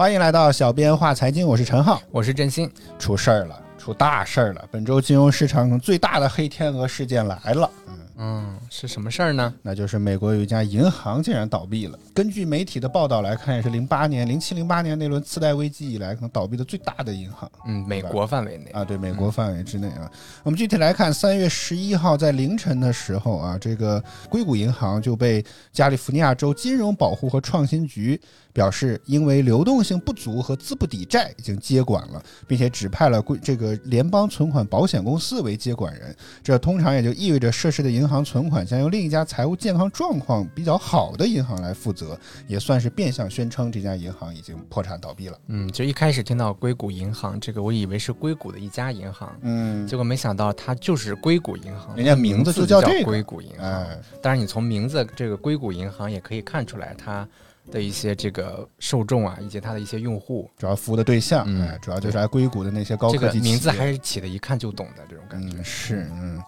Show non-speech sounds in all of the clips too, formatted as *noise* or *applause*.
欢迎来到小编话财经，我是陈浩。我是振兴，出事儿了，出大事儿了！本周金融市场最大的黑天鹅事件来了。嗯，是什么事儿呢？那就是美国有一家银行竟然倒闭了。根据媒体的报道来看，也是零八年、零七、零八年那轮次贷危机以来可能倒闭的最大的银行。嗯，美国范围内啊，对，美国范围之内啊。我们具体来看，三月十一号在凌晨的时候啊，这个硅谷银行就被加利福尼亚州金融保护和创新局。表示，因为流动性不足和资不抵债，已经接管了，并且指派了这个联邦存款保险公司为接管人。这通常也就意味着涉事的银行存款将由另一家财务健康状况比较好的银行来负责，也算是变相宣称这家银行已经破产倒闭了。嗯，就一开始听到硅谷银行这个，我以为是硅谷的一家银行，嗯，结果没想到它就是硅谷银行，人家名字就叫这个硅谷银行。当然，你从名字这个硅谷银行也可以看出来它。的一些这个受众啊，以及它的一些用户，主要服务的对象，嗯，主要就是来硅谷的那些高科技名字还是起的一看就懂的这种感觉。是，嗯，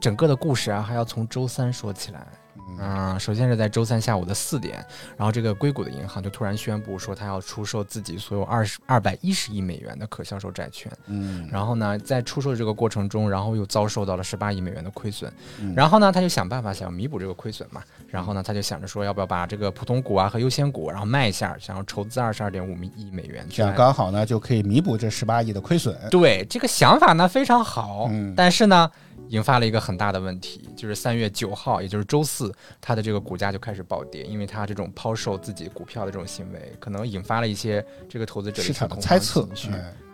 整个的故事啊，还要从周三说起来。嗯，首先是在周三下午的四点，然后这个硅谷的银行就突然宣布说，他要出售自己所有二十二百一十亿美元的可销售债券。嗯，然后呢，在出售这个过程中，然后又遭受到了十八亿美元的亏损。然后呢，他就想办法想要弥补这个亏损嘛。然后呢，他就想着说，要不要把这个普通股啊和优先股，然后卖一下，想要筹资二十二点五亿美元，这样刚好呢就可以弥补这十八亿的亏损。对，这个想法呢非常好。嗯，但是呢。引发了一个很大的问题，就是三月九号，也就是周四，它的这个股价就开始暴跌，因为它这种抛售自己股票的这种行为，可能引发了一些这个投资者市场的猜测。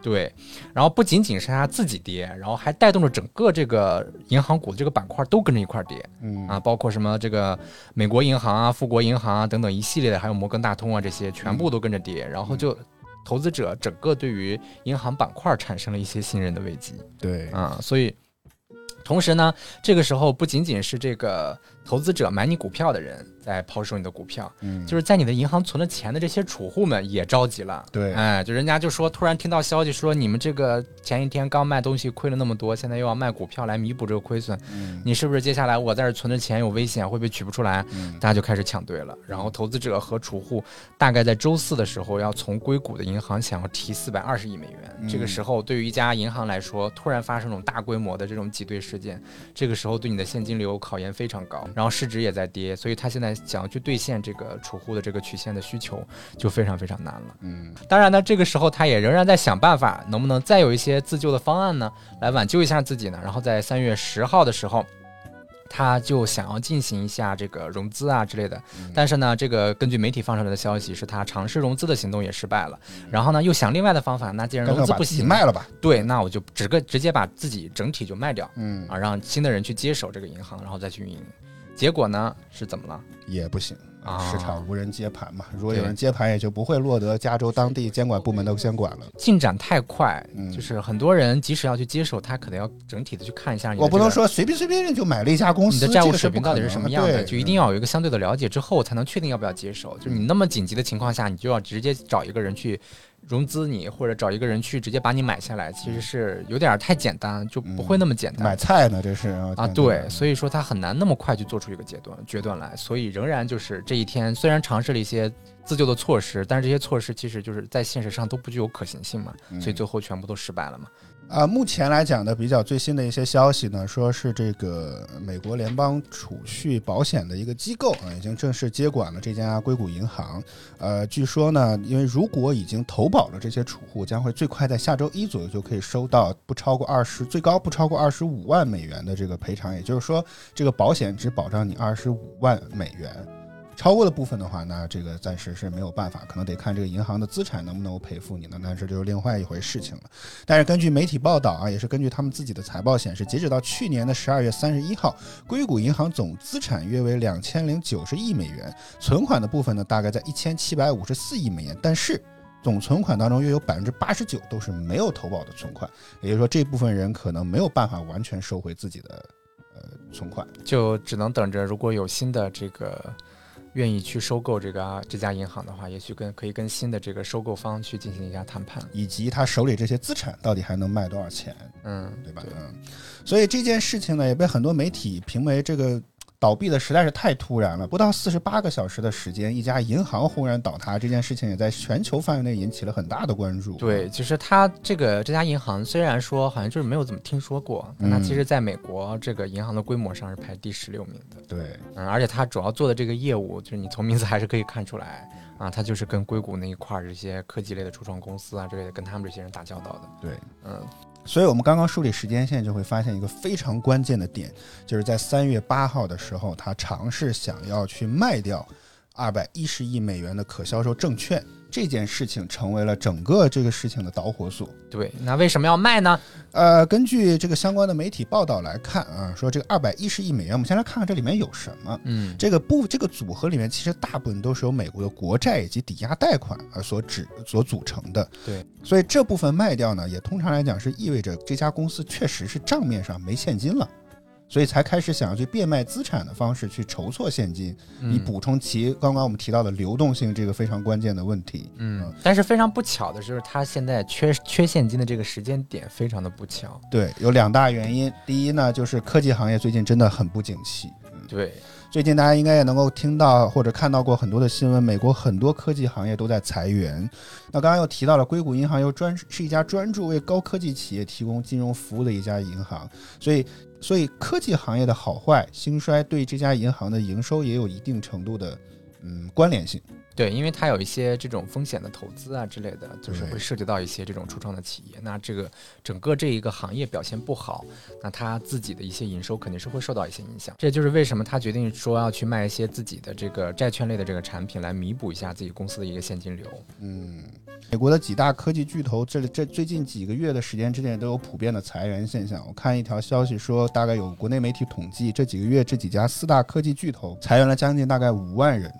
对，然后不仅仅是它自己跌，然后还带动了整个这个银行股的这个板块都跟着一块跌。嗯啊，包括什么这个美国银行啊、富国银行啊等等一系列的，还有摩根大通啊这些，全部都跟着跌，然后就投资者整个对于银行板块产生了一些信任的危机。对啊，所以。同时呢，这个时候不仅仅是这个投资者买你股票的人。在抛售你的股票，嗯，就是在你的银行存了钱的这些储户们也着急了，对，哎，就人家就说，突然听到消息说你们这个前一天刚卖东西亏了那么多，现在又要卖股票来弥补这个亏损，嗯，你是不是接下来我在这存的钱有危险，会不会取不出来？嗯，大家就开始抢兑了，然后投资者和储户大概在周四的时候要从硅谷的银行想要提四百二十亿美元，这个时候对于一家银行来说，突然发生这种大规模的这种挤兑事件，这个时候对你的现金流考验非常高，然后市值也在跌，所以他现在想要去兑现。这个储户的这个曲线的需求就非常非常难了。嗯，当然呢，这个时候他也仍然在想办法，能不能再有一些自救的方案呢，来挽救一下自己呢？然后在三月十号的时候，他就想要进行一下这个融资啊之类的。但是呢，这个根据媒体放出来的消息，是他尝试融资的行动也失败了。然后呢，又想另外的方法，那既然融资不行，卖了吧？对，那我就直个直接把自己整体就卖掉。嗯啊，让新的人去接手这个银行，然后再去运营。结果呢，是怎么了？也不行。市场无人接盘嘛，如果有人接盘，也就不会落得加州当地监管部门的监管了。进展太快，就是很多人即使要去接手，他可能要整体的去看一下。我不能说随便随便就买了一家公司，你的债务水平到底是什么样的，就一定要有一个相对的了解之后，才能确定要不要接手。就是你那么紧急的情况下，你就要直接找一个人去。融资你或者找一个人去直接把你买下来，其实是有点太简单，就不会那么简单。买菜呢，这是啊，对，所以说他很难那么快就做出一个决断决断来，所以仍然就是这一天虽然尝试了一些自救的措施，但是这些措施其实就是在现实上都不具有可行性嘛，所以最后全部都失败了嘛。啊，目前来讲的比较最新的一些消息呢，说是这个美国联邦储蓄保险的一个机构啊，已经正式接管了这家硅谷银行。呃，据说呢，因为如果已经投保了这些储户，将会最快在下周一左右就可以收到不超过二十，最高不超过二十五万美元的这个赔偿。也就是说，这个保险只保障你二十五万美元。超过的部分的话，那这个暂时是没有办法，可能得看这个银行的资产能不能够赔付你呢？那这就是另外一回事情了。但是根据媒体报道啊，也是根据他们自己的财报显示，截止到去年的十二月三十一号，硅谷银行总资产约为两千零九十亿美元，存款的部分呢大概在一千七百五十四亿美元。但是总存款当中约有百分之八十九都是没有投保的存款，也就是说这部分人可能没有办法完全收回自己的呃存款，就只能等着如果有新的这个。愿意去收购这个这家银行的话，也许跟可以跟新的这个收购方去进行一下谈判，以及他手里这些资产到底还能卖多少钱，嗯，对吧？嗯，所以这件事情呢，也被很多媒体评为这个倒闭的实在是太突然了，不到四十八个小时的时间，一家银行轰然倒塌，这件事情也在全球范围内引起了很大的关注。对，其实它这个这家银行虽然说好像就是没有怎么听说过，但它其实在美国这个银行的规模上是排第十六名的。对，嗯，而且它主要做的这个业务，就是你从名字还是可以看出来啊，它就是跟硅谷那一块儿这些科技类的初创公司啊之类的，跟他们这些人打交道的。对，嗯。所以，我们刚刚梳理时间线，就会发现一个非常关键的点，就是在三月八号的时候，他尝试想要去卖掉二百一十亿美元的可销售证券。这件事情成为了整个这个事情的导火索。对，那为什么要卖呢？呃，根据这个相关的媒体报道来看啊，说这个二百一十亿美元，我们先来看看这里面有什么。嗯，这个部这个组合里面其实大部分都是由美国的国债以及抵押贷款而所指所组成的。对，所以这部分卖掉呢，也通常来讲是意味着这家公司确实是账面上没现金了。所以才开始想要去变卖资产的方式去筹措现金，以补充其刚刚我们提到的流动性这个非常关键的问题。嗯，但是非常不巧的是，他现在缺缺现金的这个时间点非常的不巧。对，有两大原因。第一呢，就是科技行业最近真的很不景气。对，最近大家应该也能够听到或者看到过很多的新闻，美国很多科技行业都在裁员。那刚刚又提到了硅谷银行，又专是一家专注为高科技企业提供金融服务的一家银行，所以。所以科技行业的好坏兴衰对这家银行的营收也有一定程度的嗯关联性。对，因为它有一些这种风险的投资啊之类的，就是会涉及到一些这种初创的企业。那这个整个这一个行业表现不好，那他自己的一些营收肯定是会受到一些影响。这就是为什么他决定说要去卖一些自己的这个债券类的这个产品，来弥补一下自己公司的一个现金流。嗯，美国的几大科技巨头，这里这最近几个月的时间之内都有普遍的裁员现象。我看一条消息说，大概有国内媒体统计，这几个月这几家四大科技巨头裁员了将近大概五万人。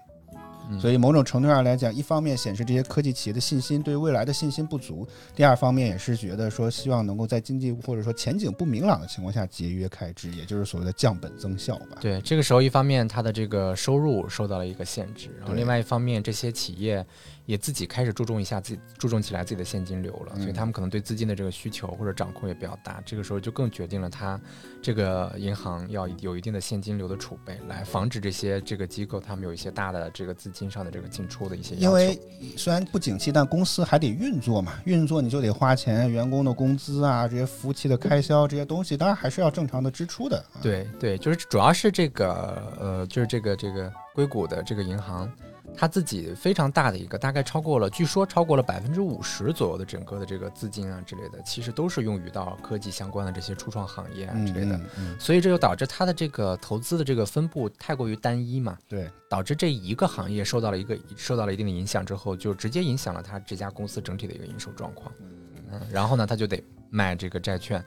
所以某种程度上来讲，一方面显示这些科技企业的信心对未来的信心不足；第二方面也是觉得说希望能够在经济或者说前景不明朗的情况下节约开支，也就是所谓的降本增效吧。对，这个时候一方面它的这个收入受到了一个限制，然后另外一方面这些企业。也自己开始注重一下自己，注重起来自己的现金流了，所以他们可能对资金的这个需求或者掌控也比较大。这个时候就更决定了他这个银行要有一定的现金流的储备，来防止这些这个机构他们有一些大的这个资金上的这个进出的一些。因为虽然不景气，但公司还得运作嘛，运作你就得花钱，员工的工资啊，这些服务器的开销这些东西，当然还是要正常的支出的。对对，就是主要是这个呃，就是这个这个硅谷的这个银行。他自己非常大的一个，大概超过了，据说超过了百分之五十左右的整个的这个资金啊之类的，其实都是用于到科技相关的这些初创行业啊之类的，所以这就导致他的这个投资的这个分布太过于单一嘛，对，导致这一个行业受到了一个受到了一定的影响之后，就直接影响了他这家公司整体的一个营收状况，嗯，然后呢，他就得卖这个债券。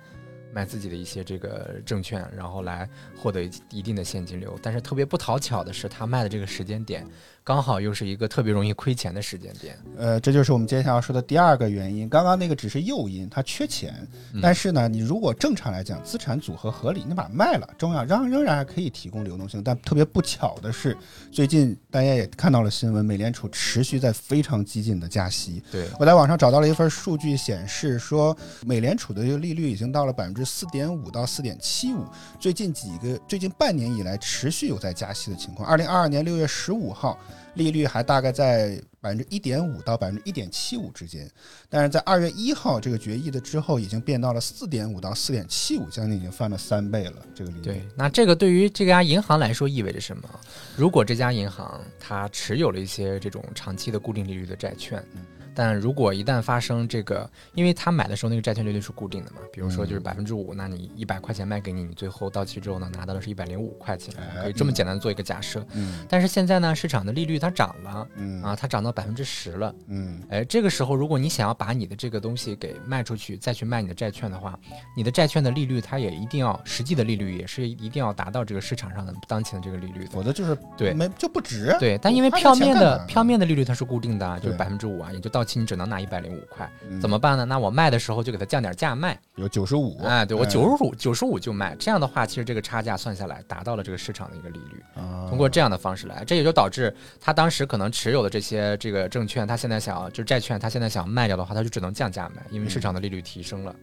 卖自己的一些这个证券，然后来获得一定的现金流。但是特别不讨巧的是，他卖的这个时间点，刚好又是一个特别容易亏钱的时间点。呃，这就是我们接下来要说的第二个原因。刚刚那个只是诱因，它缺钱。但是呢，你如果正常来讲，资产组合合理，你把它卖了，重要仍仍然还可以提供流动性。但特别不巧的是，最近大家也看到了新闻，美联储持续在非常激进的加息。对我在网上找到了一份数据，显示说，美联储的这个利率已经到了百分之。四点五到四点七五，最近几个最近半年以来持续有在加息的情况。二零二二年六月十五号，利率还大概在百分之一点五到百分之一点七五之间，但是在二月一号这个决议的之后，已经变到了四点五到四点七五，将近已经翻了三倍了。这个利率。对，那这个对于这家银行来说意味着什么？如果这家银行它持有了一些这种长期的固定利率的债券。但如果一旦发生这个，因为他买的时候那个债券利率是固定的嘛，比如说就是百分之五，那你一百块钱卖给你，你最后到期之后呢，拿到的是一百零五块钱，可以这么简单做一个假设。嗯。但是现在呢，市场的利率它涨了，嗯啊，它涨到百分之十了，嗯。哎，这个时候如果你想要把你的这个东西给卖出去，再去卖你的债券的话，你的债券的利率它也一定要实际的利率也是一定要达到这个市场上的当前的这个利率，否则就是对没就不值。对，但因为票面的票面的利率它是固定的，就是百分之五啊，也就到期你只能拿一百零。五块怎么办呢？那我卖的时候就给它降点价卖，有九十五，哎，对我九十五九十五就卖。这样的话，其实这个差价算下来达到了这个市场的一个利率。通过这样的方式来，这也就导致他当时可能持有的这些这个证券，他现在想要就是债券，他现在想要卖掉的话，他就只能降价卖，因为市场的利率提升了。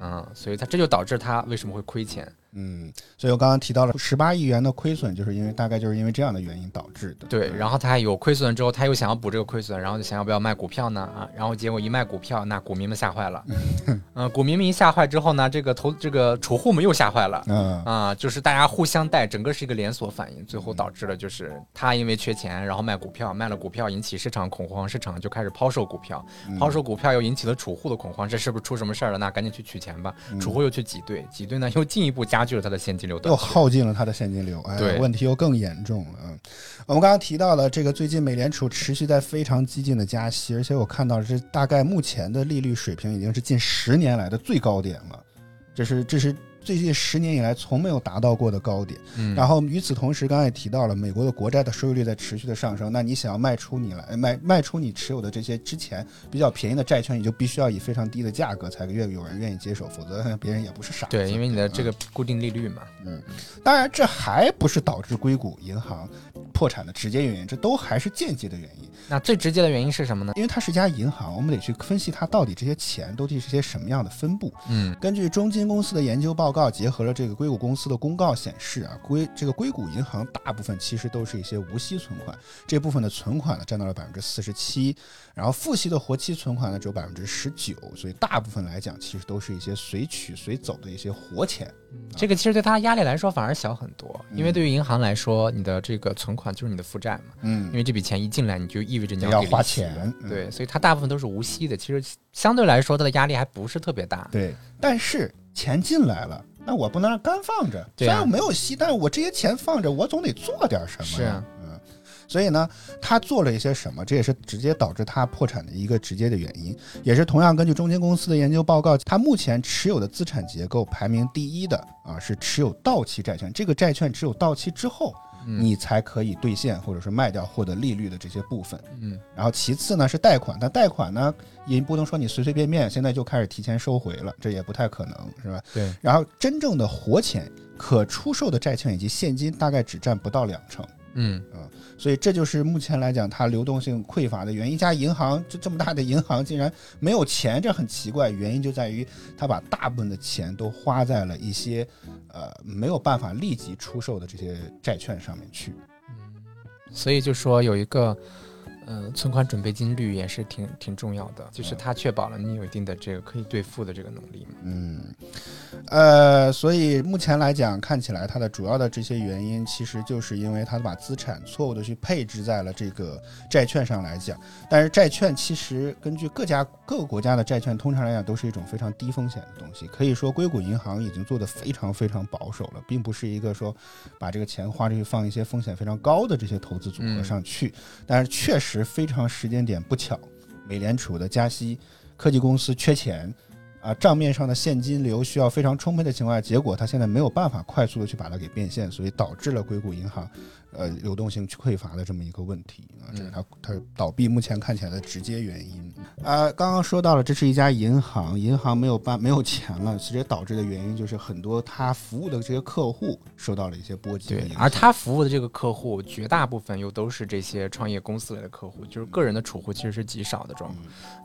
嗯，所以他这就导致他为什么会亏钱。嗯，所以我刚刚提到了十八亿元的亏损，就是因为大概就是因为这样的原因导致的。对，然后他有亏损之后，他又想要补这个亏损，然后就想要不要卖股票呢？啊，然后结果一卖股票，那股民们吓坏了。*laughs* 嗯，股民们一吓坏之后呢，这个投这个储户们又吓坏了。嗯啊，就是大家互相带，整个是一个连锁反应，最后导致了就是他因为缺钱，然后卖股票，卖了股票引起市场恐慌，市场就开始抛售股票，抛售股票又引起了储户的恐慌，这是不是出什么事儿了？那赶紧去取钱吧。储户又去挤兑，挤兑呢又进一步加剧了他的现金流，又耗尽了他的现金流，哎，问题又更严重了。我们刚刚提到了这个，最近美联储持续在非常激进的加息，而且我看到这大概目前的利率水平已经是近十年来的最高点了，这是这是。最近十年以来从没有达到过的高点，然后与此同时，刚才也提到了美国的国债的收益率在持续的上升。那你想要卖出你来卖卖出你持有的这些之前比较便宜的债券，你就必须要以非常低的价格才愿有人愿意接手，否则 *laughs* 别人也不是傻子。对，因为你的这个固定利率嘛。嗯，当然这还不是导致硅谷银行破产的直接原因，这都还是间接的原因。那最直接的原因是什么呢？因为它是一家银行，我们得去分析它到底这些钱都是些什么样的分布。嗯，根据中金公司的研究报告，结合了这个硅谷公司的公告显示啊，硅这个硅谷银行大部分其实都是一些无息存款，这部分的存款呢占到了百分之四十七，然后付息的活期存款呢只有百分之十九，所以大部分来讲其实都是一些随取随走的一些活钱。这个其实对他压力来说反而小很多，因为对于银行来说，你的这个存款就是你的负债嘛。嗯，因为这笔钱一进来，你就意味着你要花钱。对，所以它大部分都是无息的。其实相对来说，它的压力还不是特别大。对，但是钱进来了，那我不能让干放着。虽然我没有息，但是我这些钱放着，我总得做点什么。是啊。所以呢，他做了一些什么？这也是直接导致他破产的一个直接的原因，也是同样根据中金公司的研究报告，他目前持有的资产结构排名第一的啊，是持有到期债券。这个债券持有到期之后，你才可以兑现或者是卖掉获得利率的这些部分。嗯，然后其次呢是贷款，但贷款呢也不能说你随随便便现在就开始提前收回了，这也不太可能，是吧？对。然后真正的活钱、可出售的债券以及现金大概只占不到两成。嗯啊，所以这就是目前来讲它流动性匮乏的原因。一家银行就这么大的银行竟然没有钱，这很奇怪。原因就在于它把大部分的钱都花在了一些呃没有办法立即出售的这些债券上面去。嗯，所以就说有一个。嗯，存款准备金率也是挺挺重要的，就是它确保了你有一定的这个可以兑付的这个能力。嗯，呃，所以目前来讲，看起来它的主要的这些原因，其实就是因为它把资产错误的去配置在了这个债券上来讲。但是债券其实根据各家各个国家的债券，通常来讲都是一种非常低风险的东西。可以说，硅谷银行已经做得非常非常保守了，并不是一个说把这个钱花出去放一些风险非常高的这些投资组合上去。但是确实。非常时间点不巧，美联储的加息，科技公司缺钱，啊，账面上的现金流需要非常充沛的情况下，结果它现在没有办法快速的去把它给变现，所以导致了硅谷银行。呃，流动性匮乏的这么一个问题啊，这是它它倒闭目前看起来的直接原因啊。刚刚说到了，这是一家银行，银行没有办没有钱了，直接导致的原因就是很多它服务的这些客户受到了一些波及。对，而它服务的这个客户，绝大部分又都是这些创业公司类的客户，就是个人的储户其实是极少的这种，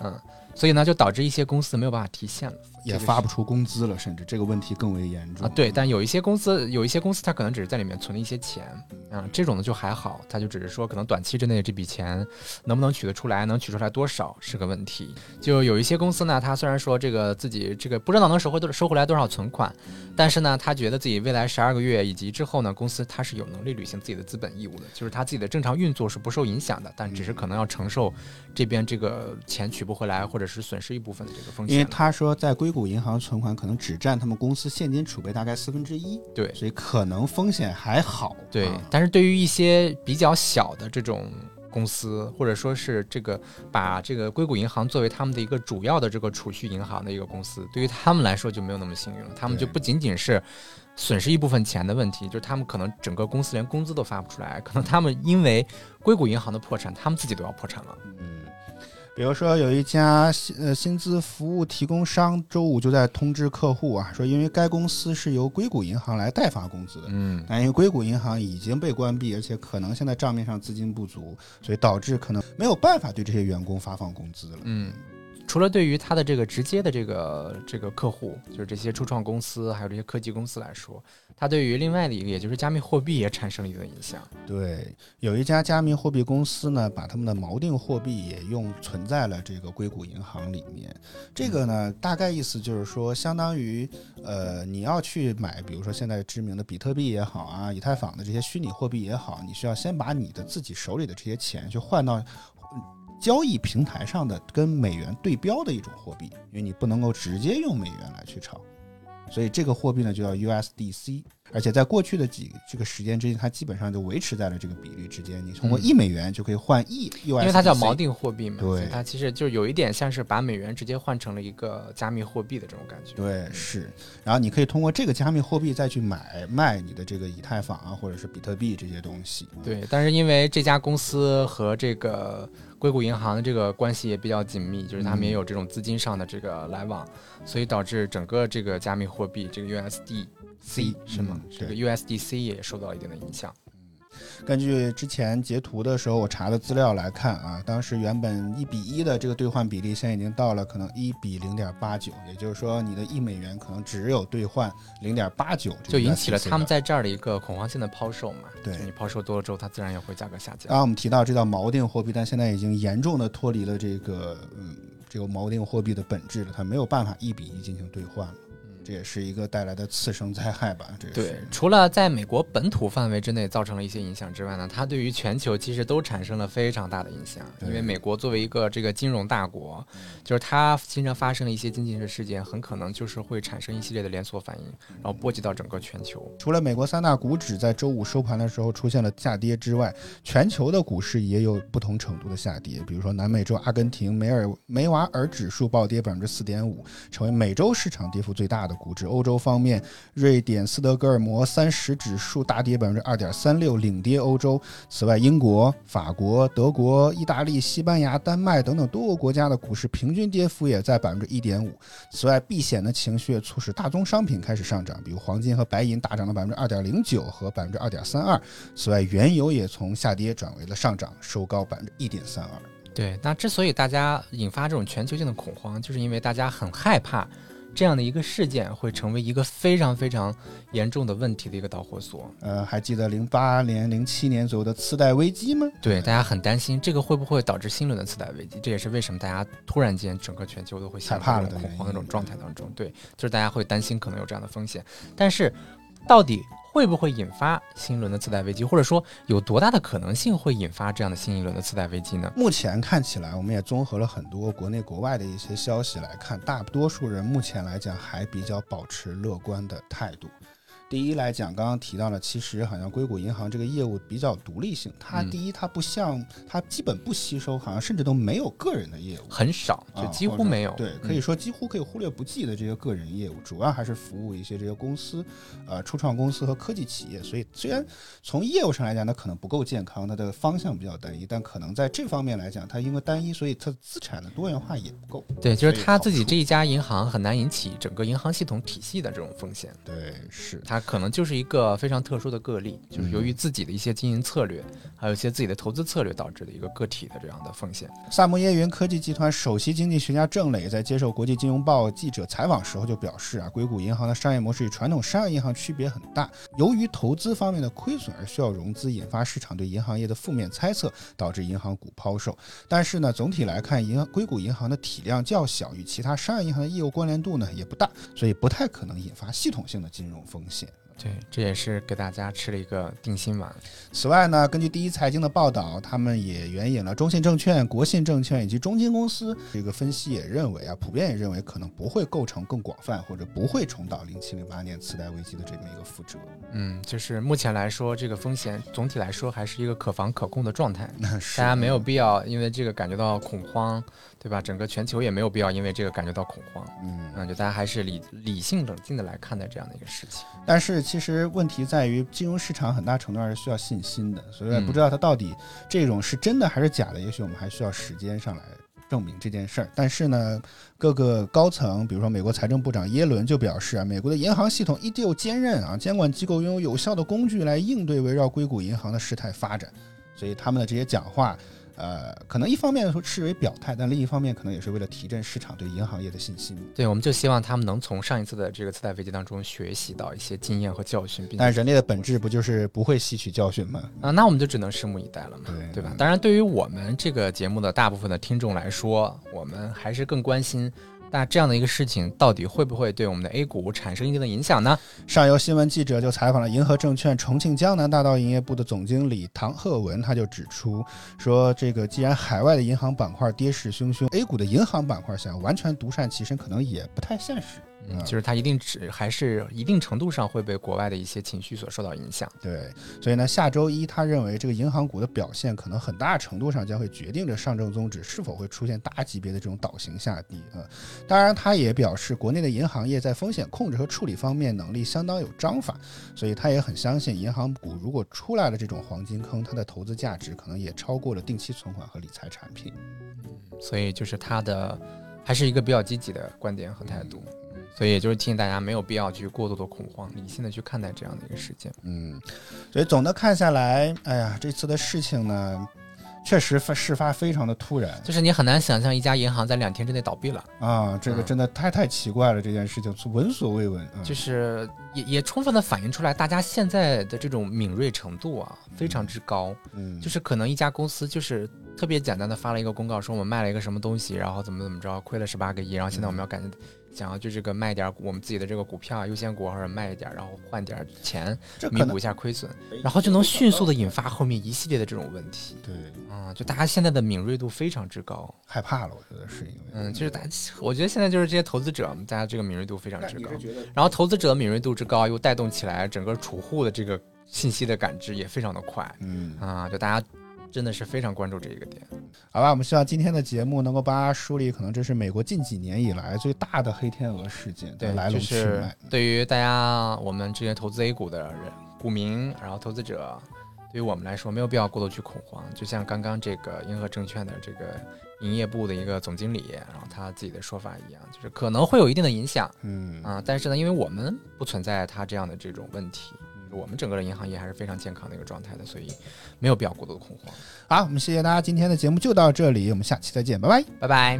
嗯，所以呢，就导致一些公司没有办法提现了，也发不出工资了，甚至这个问题更为严重啊。对，但有一些公司，有一些公司它可能只是在里面存了一些钱啊。这种呢就还好，它就只是说可能短期之内这笔钱能不能取得出来，能取出来多少是个问题。就有一些公司呢，它虽然说这个自己这个不知道能收回多收回来多少存款，但是呢，他觉得自己未来十二个月以及之后呢，公司他是有能力履行自己的资本义务的，就是他自己的正常运作是不受影响的，但只是可能要承受这边这个钱取不回来或者是损失一部分的这个风险。因为他说在硅谷银行存款可能只占他们公司现金储备大概四分之一，对，所以可能风险还好。对，但是对于于一些比较小的这种公司，或者说是这个把这个硅谷银行作为他们的一个主要的这个储蓄银行的一个公司，对于他们来说就没有那么幸运了。他们就不仅仅是损失一部分钱的问题，就是他们可能整个公司连工资都发不出来，可能他们因为硅谷银行的破产，他们自己都要破产了。嗯。比如说，有一家薪呃薪资服务提供商周五就在通知客户啊，说因为该公司是由硅谷银行来代发工资的，嗯，但因为硅谷银行已经被关闭，而且可能现在账面上资金不足，所以导致可能没有办法对这些员工发放工资了，嗯。除了对于它的这个直接的这个这个客户，就是这些初创公司，还有这些科技公司来说，它对于另外的一个，也就是加密货币也产生了一定的影响。对，有一家加密货币公司呢，把他们的锚定货币也用存在了这个硅谷银行里面。这个呢，大概意思就是说，相当于呃，你要去买，比如说现在知名的比特币也好啊，以太坊的这些虚拟货币也好，你需要先把你的自己手里的这些钱去换到。交易平台上的跟美元对标的一种货币，因为你不能够直接用美元来去炒，所以这个货币呢就叫 USDC。而且在过去的几这个时间之间，它基本上就维持在了这个比率之间。你通过一美元就可以换一 USDC，因为它叫锚定货币嘛。对，它其实就有一点像是把美元直接换成了一个加密货币的这种感觉。对，是。然后你可以通过这个加密货币再去买卖你的这个以太坊啊，或者是比特币这些东西。对，但是因为这家公司和这个硅谷银行的这个关系也比较紧密，就是他们也有这种资金上的这个来往，所以导致整个这个加密货币这个 USD。C 是吗？这个 USDC 也受到一定的影响。根据之前截图的时候我查的资料来看啊，当时原本一比一的这个兑换比例，现在已经到了可能一比零点八九，也就是说你的一美元可能只有兑换零点八九，就引起了他们在这儿的一个恐慌性的抛售嘛。对你抛售多了之后，它自然也会价格下降。刚刚我们提到这叫锚定货币，但现在已经严重的脱离了这个嗯这个锚定货币的本质了，它没有办法一比一进行兑换了。这也是一个带来的次生灾害吧？这对，除了在美国本土范围之内造成了一些影响之外呢，它对于全球其实都产生了非常大的影响。因为美国作为一个这个金融大国，就是它经常发生了一些经济的事件，很可能就是会产生一系列的连锁反应，然后波及到整个全球。除了美国三大股指在周五收盘的时候出现了下跌之外，全球的股市也有不同程度的下跌。比如说，南美洲阿根廷梅尔梅瓦尔指数暴跌百分之四点五，成为美洲市场跌幅最大的。股指欧洲方面，瑞典斯德哥尔摩三十指数大跌百分之二点三六，领跌欧洲。此外，英国、法国、德国、意大利、西班牙、丹麦等等多个国家的股市平均跌幅也在百分之一点五。此外，避险的情绪促使大宗商品开始上涨，比如黄金和白银大涨了百分之二点零九和百分之二点三二。此外，原油也从下跌转为了上涨，收高百分之一点三二。对，那之所以大家引发这种全球性的恐慌，就是因为大家很害怕。这样的一个事件会成为一个非常非常严重的问题的一个导火索。呃，还记得零八年、零七年左右的次贷危机吗？对，大家很担心这个会不会导致新一轮的次贷危机。这也是为什么大家突然间整个全球都会害怕了恐慌那种状态当中。对，就是大家会担心可能有这样的风险。但是，到底？会不会引发新一轮的次贷危机，或者说有多大的可能性会引发这样的新一轮的次贷危机呢？目前看起来，我们也综合了很多国内国外的一些消息来看，大多数人目前来讲还比较保持乐观的态度。第一来讲，刚刚提到了，其实好像硅谷银行这个业务比较独立性。它第一，它不像它基本不吸收，好像甚至都没有个人的业务，很少，就几乎没有。对，可以说几乎可以忽略不计的这些个人业务，主要还是服务一些这些公司，呃，初创公司和科技企业。所以虽然从业务上来讲，它可能不够健康，它的方向比较单一，但可能在这方面来讲，它因为单一，所以它资产的多元化也不够。对，就是它自己这一家银行很难引起整个银行系统体系的这种风险。对，是它。可能就是一个非常特殊的个例，就是由于自己的一些经营策略，还有一些自己的投资策略导致的一个个体的这样的风险。萨摩耶云科技集团首席经济学家郑磊在接受国际金融报记者采访时候就表示啊，硅谷银行的商业模式与传统商业银行区别很大，由于投资方面的亏损而需要融资，引发市场对银行业的负面猜测，导致银行股抛售。但是呢，总体来看，银硅谷银行的体量较小，与其他商业银行的业务关联度呢也不大，所以不太可能引发系统性的金融风险。对，这也是给大家吃了一个定心丸。此外呢，根据第一财经的报道，他们也援引了中信证券、国信证券以及中金公司这个分析，也认为啊，普遍也认为可能不会构成更广泛或者不会重蹈零七零八年次贷危机的这么一个覆辙。嗯，就是目前来说，这个风险总体来说还是一个可防可控的状态。大家没有必要因为这个感觉到恐慌，对吧？整个全球也没有必要因为这个感觉到恐慌。嗯，嗯，就大家还是理理性冷静的来看待这样的一个事情。但是。其实问题在于，金融市场很大程度上是需要信心的，所以不知道它到底这种是真的还是假的。也许我们还需要时间上来证明这件事儿。但是呢，各个高层，比如说美国财政部长耶伦就表示啊，美国的银行系统依旧坚韧啊，监管机构拥有有效的工具来应对围绕硅谷银行的事态发展。所以他们的这些讲话。呃，可能一方面说视为表态，但另一方面可能也是为了提振市场对银行业的信心。对，我们就希望他们能从上一次的这个次贷危机当中学习到一些经验和教训。但人类的本质不就是不会吸取教训吗？啊，那我们就只能拭目以待了嘛，对对吧？当然，对于我们这个节目的大部分的听众来说，我们还是更关心。那这样的一个事情，到底会不会对我们的 A 股产生一定的影响呢？上游新闻记者就采访了银河证券重庆江南大道营业部的总经理唐鹤文，他就指出说，这个既然海外的银行板块跌势汹汹，A 股的银行板块想完全独善其身，可能也不太现实。嗯，就是它一定只还是一定程度上会被国外的一些情绪所受到影响。对，所以呢，下周一他认为这个银行股的表现可能很大程度上将会决定着上证综指是否会出现大级别的这种倒行下跌啊。当然，他也表示国内的银行业在风险控制和处理方面能力相当有章法，所以他也很相信银行股如果出来了这种黄金坑，它的投资价值可能也超过了定期存款和理财产品。嗯，所以就是他的还是一个比较积极的观点和态度。所以也就是提醒大家，没有必要去过度的恐慌，理性的去看待这样的一个事件。嗯，所以总的看下来，哎呀，这次的事情呢，确实发事发非常的突然，就是你很难想象一家银行在两天之内倒闭了啊，这个真的太太奇怪了，这件事情闻所未闻。就是也也充分的反映出来，大家现在的这种敏锐程度啊，非常之高。嗯，就是可能一家公司就是特别简单的发了一个公告，说我们卖了一个什么东西，然后怎么怎么着，亏了十八个亿，然后现在我们要赶紧。想要就这个卖点我们自己的这个股票优先股或者卖一点，然后换点钱弥补一下亏损，然后就能迅速的引发后面一系列的这种问题。对，啊，就大家现在的敏锐度非常之高，害怕了，我觉得是因为，嗯，就是大家，我觉得现在就是这些投资者，大家这个敏锐度非常之高，然后投资者的敏锐度之高，又带动起来整个储户的这个信息的感知也非常的快，嗯，啊，就大家。真的是非常关注这一个点，好吧？我们希望今天的节目能够帮大家梳理，可能这是美国近几年以来最大的黑天鹅事件对，来龙去脉。对于大家，我们这些投资 A 股的人、股民，然后投资者，对于我们来说，没有必要过度去恐慌。就像刚刚这个银河证券的这个营业部的一个总经理，然后他自己的说法一样，就是可能会有一定的影响，嗯啊，但是呢，因为我们不存在他这样的这种问题。我们整个的银行业还是非常健康的一个状态的，所以没有必要过度的恐慌。好，我们谢谢大家，今天的节目就到这里，我们下期再见，拜拜，拜拜。